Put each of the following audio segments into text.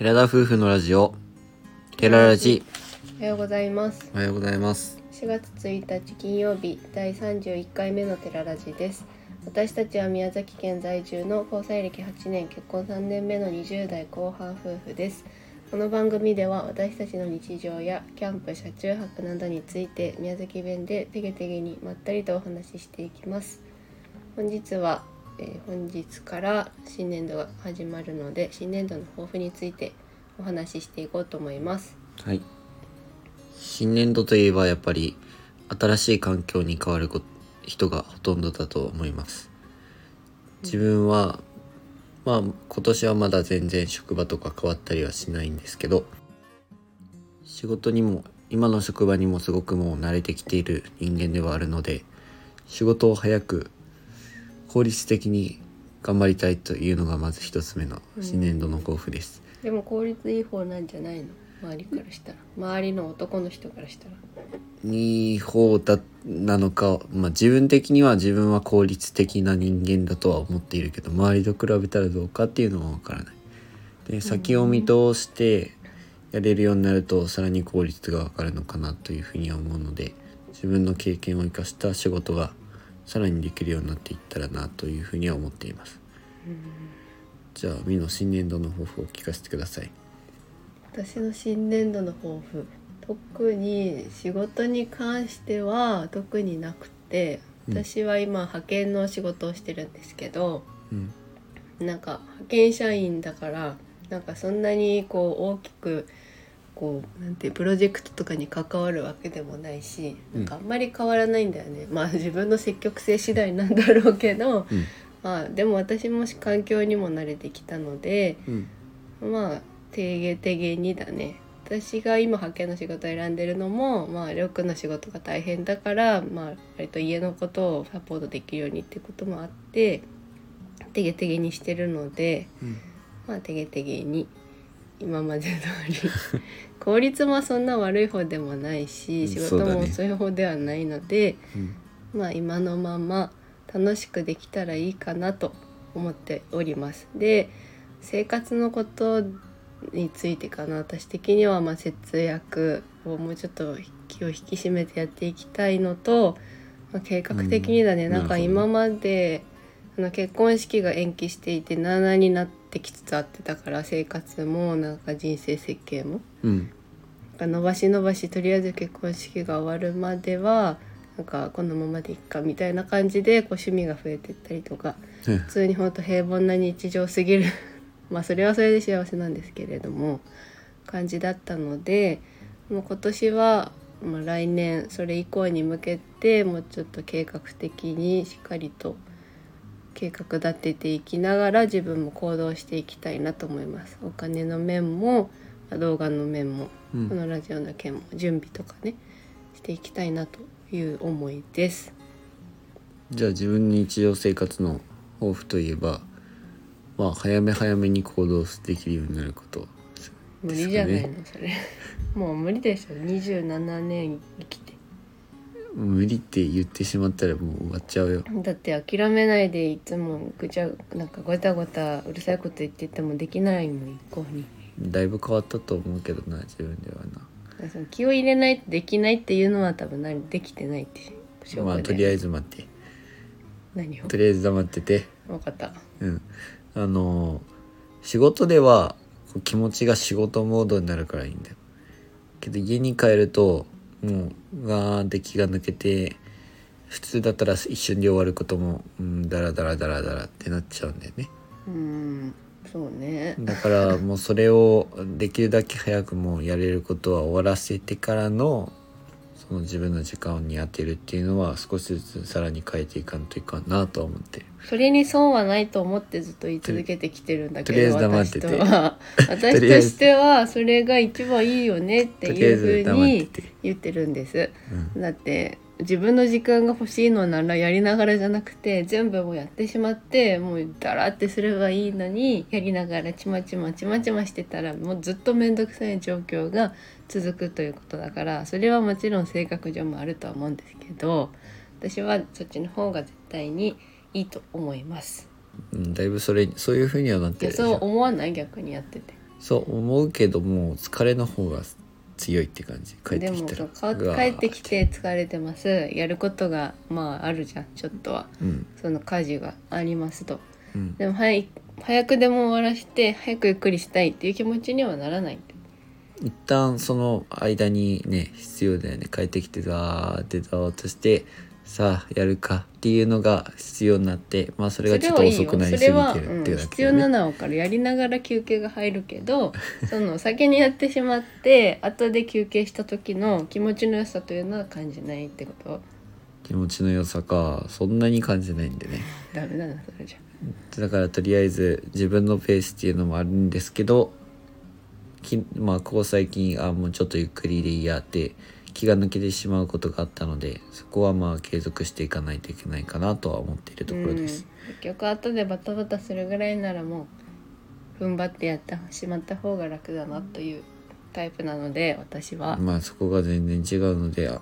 寺田夫婦のラジオ寺ラジ。おはようございます。おはようございます。4月1日金曜日第31回目のテララジです。私たちは宮崎県在住の交際歴8年結婚3年目の20代後半夫婦です。この番組では私たちの日常やキャンプ車中泊などについて宮崎弁でてげてげにまったりとお話ししていきます。本日は、えー本日から新年度が始まるので新年度の抱負についてお話ししていこうと思います。はい。新年度といえばやっぱり新しい環境に変わるこ人がほとんどだと思います。自分はまあ今年はまだ全然職場とか変わったりはしないんですけど仕事にも今の職場にもすごくもう慣れてきている人間ではあるので仕事を早く効率的に頑張りたいというのがまず一つ目の新年度の抱負です、でも効率いい方なんじゃないの？周りからしたら。周りの男の人からしたら。いい方だなのか、まあ、自分的には自分は効率的な人間だとは思っているけど周りと比べたらどうかっていうのは分からない。で先を見通してやれるようになるとさらに効率が分かるのかなというふうには思うので自分の経験を生かした仕事がさらにできるようになっていったらなというふうには思っています。じゃあ美の新年度の抱負を聞かせてください。私の新年度の抱負特に仕事に関しては特になくてうん私は今派遣の仕事をしてるんですけどうんなんか派遣社員だからなんかそんなにこう大きくこうなんてプロジェクトとかに関わるわけでもないしなんかあんまり変わらないんだよね、まあ自分の積極性次第なんだろうけど、うん。まあでも私も環境にも慣れてきたのでうん。まあてげてげにだね。私が今派遣の仕事を選んでるのもまありょうくんの仕事が大変だからまあ割と家のことをサポートできるようにってこともあっててげてげにしてるのでうん。まあてげてげに今まで通り 効率もそんな悪い方でもないしうん仕事も遅い方ではないので、うん。まあ今のまま楽しくできたらいいかなと思っております。で生活のことについてかな。私的にはまあ節約をもうちょっと気を引き締めてやっていきたいのと、まあ、計画的にだね、うん。なんか今まであの結婚式が延期していてなあなあになってきつつあってたから生活もなんか人生設計も。うん。なんか伸ばし伸ばしとりあえず結婚式が終わるまではなんかこのままでいっかみたいな感じでこう趣味が増えてったりとかうん普通にほんと平凡な日常すぎる。まあそれはそれで幸せなんですけれども感じだったのでもう今年は、まあ、来年それ以降に向けてもうちょっと計画的にしっかりと計画立てていきながら自分も行動していきたいなと思います。お金の面もまあ動画の面もうん。このラジオの件も準備とかねしていきたいなという思いです。じゃあ自分の日常生活の抱負といえばまあ早め早めに行動できるようになること無理じゃないの、それ。もう無理でしょ。27年生きて無理って言ってしまったらもう終わっちゃうよ。だって諦めないでいつもぐちゃなんかごたごたうるさいこと言っててもできないもん一向に。だいぶ変わったと思うけどな自分ではその気を入れないとできないっていうのは多分何できてないってまあとりあえず待って。何を？とりあえず黙ってて。分かった。うん。あの仕事では気持ちが仕事モードになるからいいんだよ。けど家に帰るともうガーって気が抜けて普通だったら一瞬で終わることもうんダラダラダラダラってなっちゃうんだよね。うーんそうね。だからもうそれをできるだけ早くもうやれることは終わらせてからのその自分の時間に当てるっていうのは少しずつさらに変えていかんといかんなとは思って。るそれに損はないと思ってずっと言い続けてきてるんだけど私とは。私としてはそれが一番いいよねっていうふうにて、言ってるんです。うん。だって自分の時間が欲しいのならやりながらじゃなくて全部もうやってしまってもうダラってすればいいのにやりながらちまちまちまちましてたらもうずっと面倒くさい状況が続くということだからそれはもちろん性格上もあるとは思うんですけど私はそっちの方が絶対にいいと思います。うん、だいぶそれそういうふうにはなっいてるそう思わない？逆にやってて。そう思うけどもう疲れの方が強いって感じ。帰っでてきたら。うわー。か帰ってきて疲れてます。やることがまああるじゃんちょっとは。うん。その家事がありますと。うん。でも早い早くでも終わらして早くゆっくりしたいっていう気持ちにはならない一旦その間にね必要だよね。帰ってきてザーってざーっとしてさあやるかっていうのが必要になってまあそれがちょっと遅くなりすぎてるっていうだそれはうん必要なのは分かるやりながら休憩が入るけどその先にやってしまって後で休憩した時の気持ちの良さというのは感じないってこと？気持ちの良さかそんなに感じないんでね。ダメだなそれじゃ。だからとりあえず自分のペースっていうのもあるんですけどきまあここ最近あもうちょっとゆっくりでいいやって気が抜けてしまうことがあったのでそこはまあ継続していかないといけないかなとは思っているところです。うん、結局後でバタバタするぐらいならもう踏ん張ってやってしまった方が楽だなというタイプなので私は、まあそこが全然違うのであ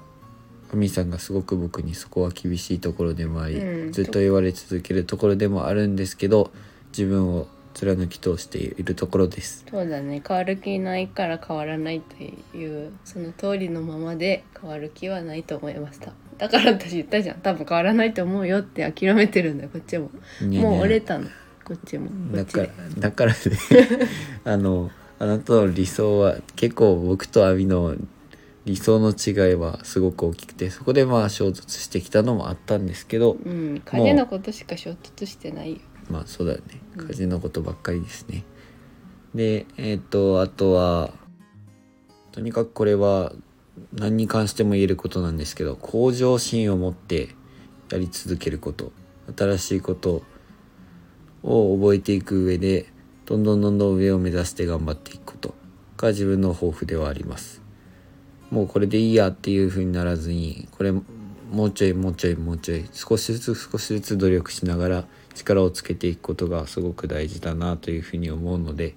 あみさんがすごく僕にそこは厳しいところでもあり、うん。ずっと言われ続けるところでもあるんですけど自分を貫き通しているところです。そうだね。変わる気ないから変わらないというその通りのままで変わる気はないと思いました。だから私言ったじゃん。多分変わらないと思うよって諦めてるんだよこっちも。にゃにゃもう折れたの。こっちも。だからで。だからね。あのあなたの理想は結構僕とアミの理想の違いはすごく大きくてそこでまあ衝突してきたのもあったんですけど。うん。家事のことしか衝突してないよまあそうだよね家事のことばっかりですね。でえっ、とあとはとにかくこれは何に関しても言えることなんですけど向上心を持ってやり続けること新しいことを覚えていく上でどんどんどんどん上を目指して頑張っていくことが自分の抱負ではあります。もうこれでいいやっていう風にならずにこれもうちょいもうちょいもうちょい少しずつ少しずつ努力しながら力をつけていくことがすごく大事だなというふうに思うので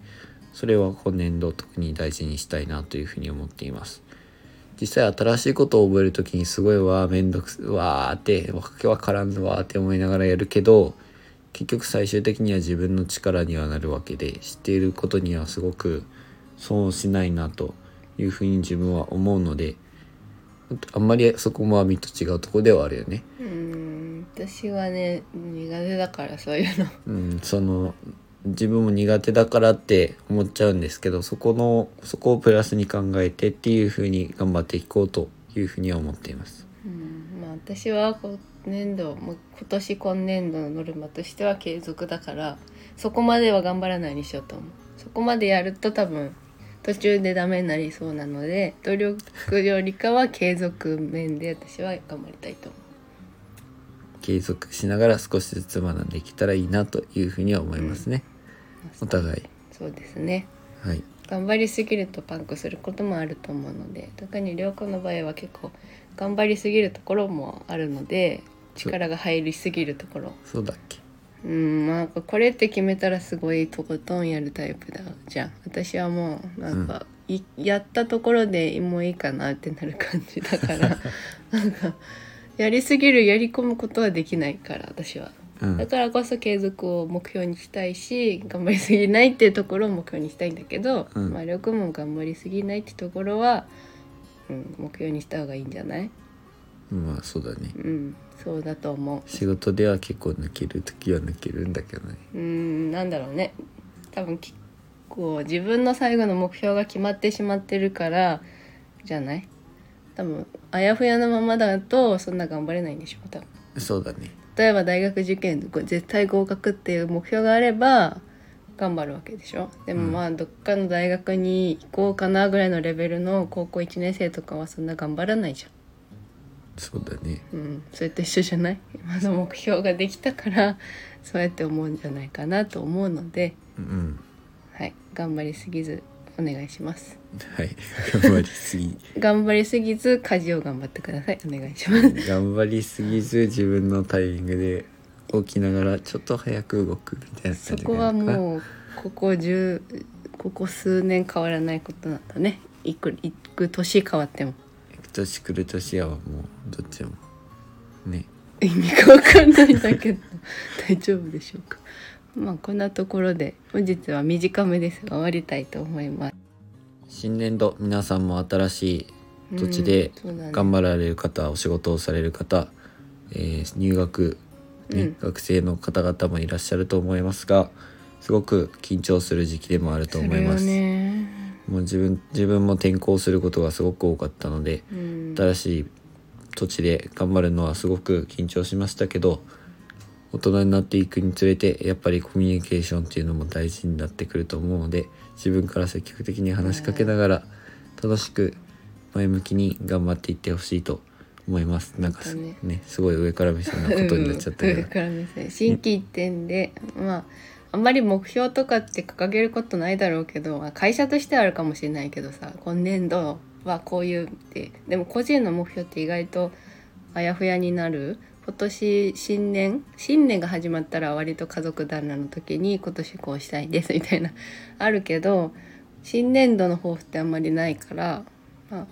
それは今年度特に大事にしたいなというふうに思っています。実際新しいことを覚える時にすごいわーめんどくわーってわけわからんぞわーって思いながらやるけど結局最終的には自分の力にはなるわけで知っていることにはすごく損をしないなというふうに自分は思うのであんまりそこもアミと違うところではあるよね。うん私はね苦手だからそういうのうん、その自分も苦手だからって思っちゃうんですけどそこのそこをプラスに考えてっていうふうに頑張っていこうというふうには思っています。うんまあ私は今年度もう今年今年度のノルマとしては継続だからそこまでは頑張らないにしようと思うそこまでやると多分途中でダメになりそうなので努力よりかは継続面で私は頑張りたいと思継続しながら少しずつ学んでいけたらいいなというふうには思いますね。うお互い。そうですねはい。頑張りすぎるとパンクすることもあると思うので特に涼子の場合は結構頑張りすぎるところもあるので力が入りすぎるところそうだっけ。うんまあこれって決めたらすごいとことんやるタイプだ。じゃん私はもうなんか、いやったところでもういいかなってなる感じだから。なんかやりすぎるやり込むことはできないから私は。うん。だ。からこそ継続を目標にしたいし頑張りすぎないっていうところを目標にしたいんだけど、うん。まあ力も頑張りすぎないってところは、うん、目標にした方がいいんじゃない？まあそうだね。うんそうだと思う。仕事では結構抜ける時は抜けるんだけどね。うーんなんだろうね。多分結構自分の最後の目標が決まってしまってるからじゃない？多分あやふやのままだとそんな頑張れないんでしょ？多分。そうだね。例えば大学受験絶対合格っていう目標があれば頑張るわけでしょ？でもうん。まあどっかの大学に行こうかなぐらいのレベルの高校1年生とかはそんな頑張らないじゃんそうだね。うん、それと一緒じゃない？今の目標ができたからそうやって思うんじゃないかなと思うので、うん。はい、頑張りすぎずお願いしますはい。頑張りすぎ。頑張りすぎず家事を頑張ってくださいお願いします頑張りすぎず自分のタイミングで起きながらちょっと早く動くみたいなそこはうもうここ10ここ数年変わらないことなんだねいくいく年変わっても年来る年はもうどっちもね意味が分かんないんだけど大丈夫でしょうかまあこんなところで本日は短めですが終わりたいと思います。新年度皆さんも新しい土地で頑張られる方、お仕事をされる方、えー入学、ねうん学生の方々もいらっしゃると思いますがすごく緊張する時期でもあると思いますするよねもう自分自分も転校することがすごく多かったのでうん。新しい土地で頑張るのはすごく緊張しましたけど大人になっていくにつれてやっぱりコミュニケーションっていうのも大事になってくると思うので自分から積極的に話しかけながら楽しく前向きに頑張っていってほしいと思います。なんかね。ねすごい上から目線なことになっちゃったけど。上から目線。心機一転でまああんまり目標とかって掲げることないだろうけど、まあ、会社としてはあるかもしれないけどさ今年度はこういうって。でも個人の目標って意外とあやふやになる。今年新年新年が始まったら割と家族団らの時に今年こうしたいですみたいなあるけど新年度の抱負ってあんまりないから、まあ、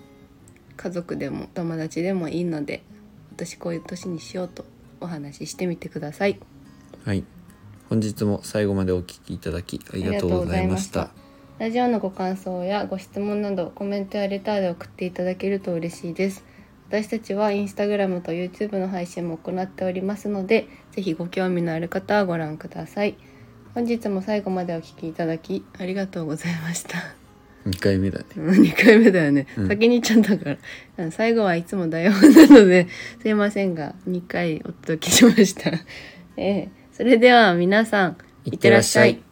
家族でも友達でもいいので私こういう年にしようとお話ししてみてください。はい。本日も最後までお聞きいただきありがとうございました。ラジオのご感想やご質問などコメントやレターで送っていただけると嬉しいです。私たちはインスタグラムと YouTube の配信も行っておりますのでぜひご興味のある方はご覧ください。本日も最後までお聞きいただきありがとうございました。2回目だね。2回目だよね、うん。先に言っちゃったから。最後はいつも台本なのですいませんが2回お届けしました、ええそれでは皆さんいってらっしゃい。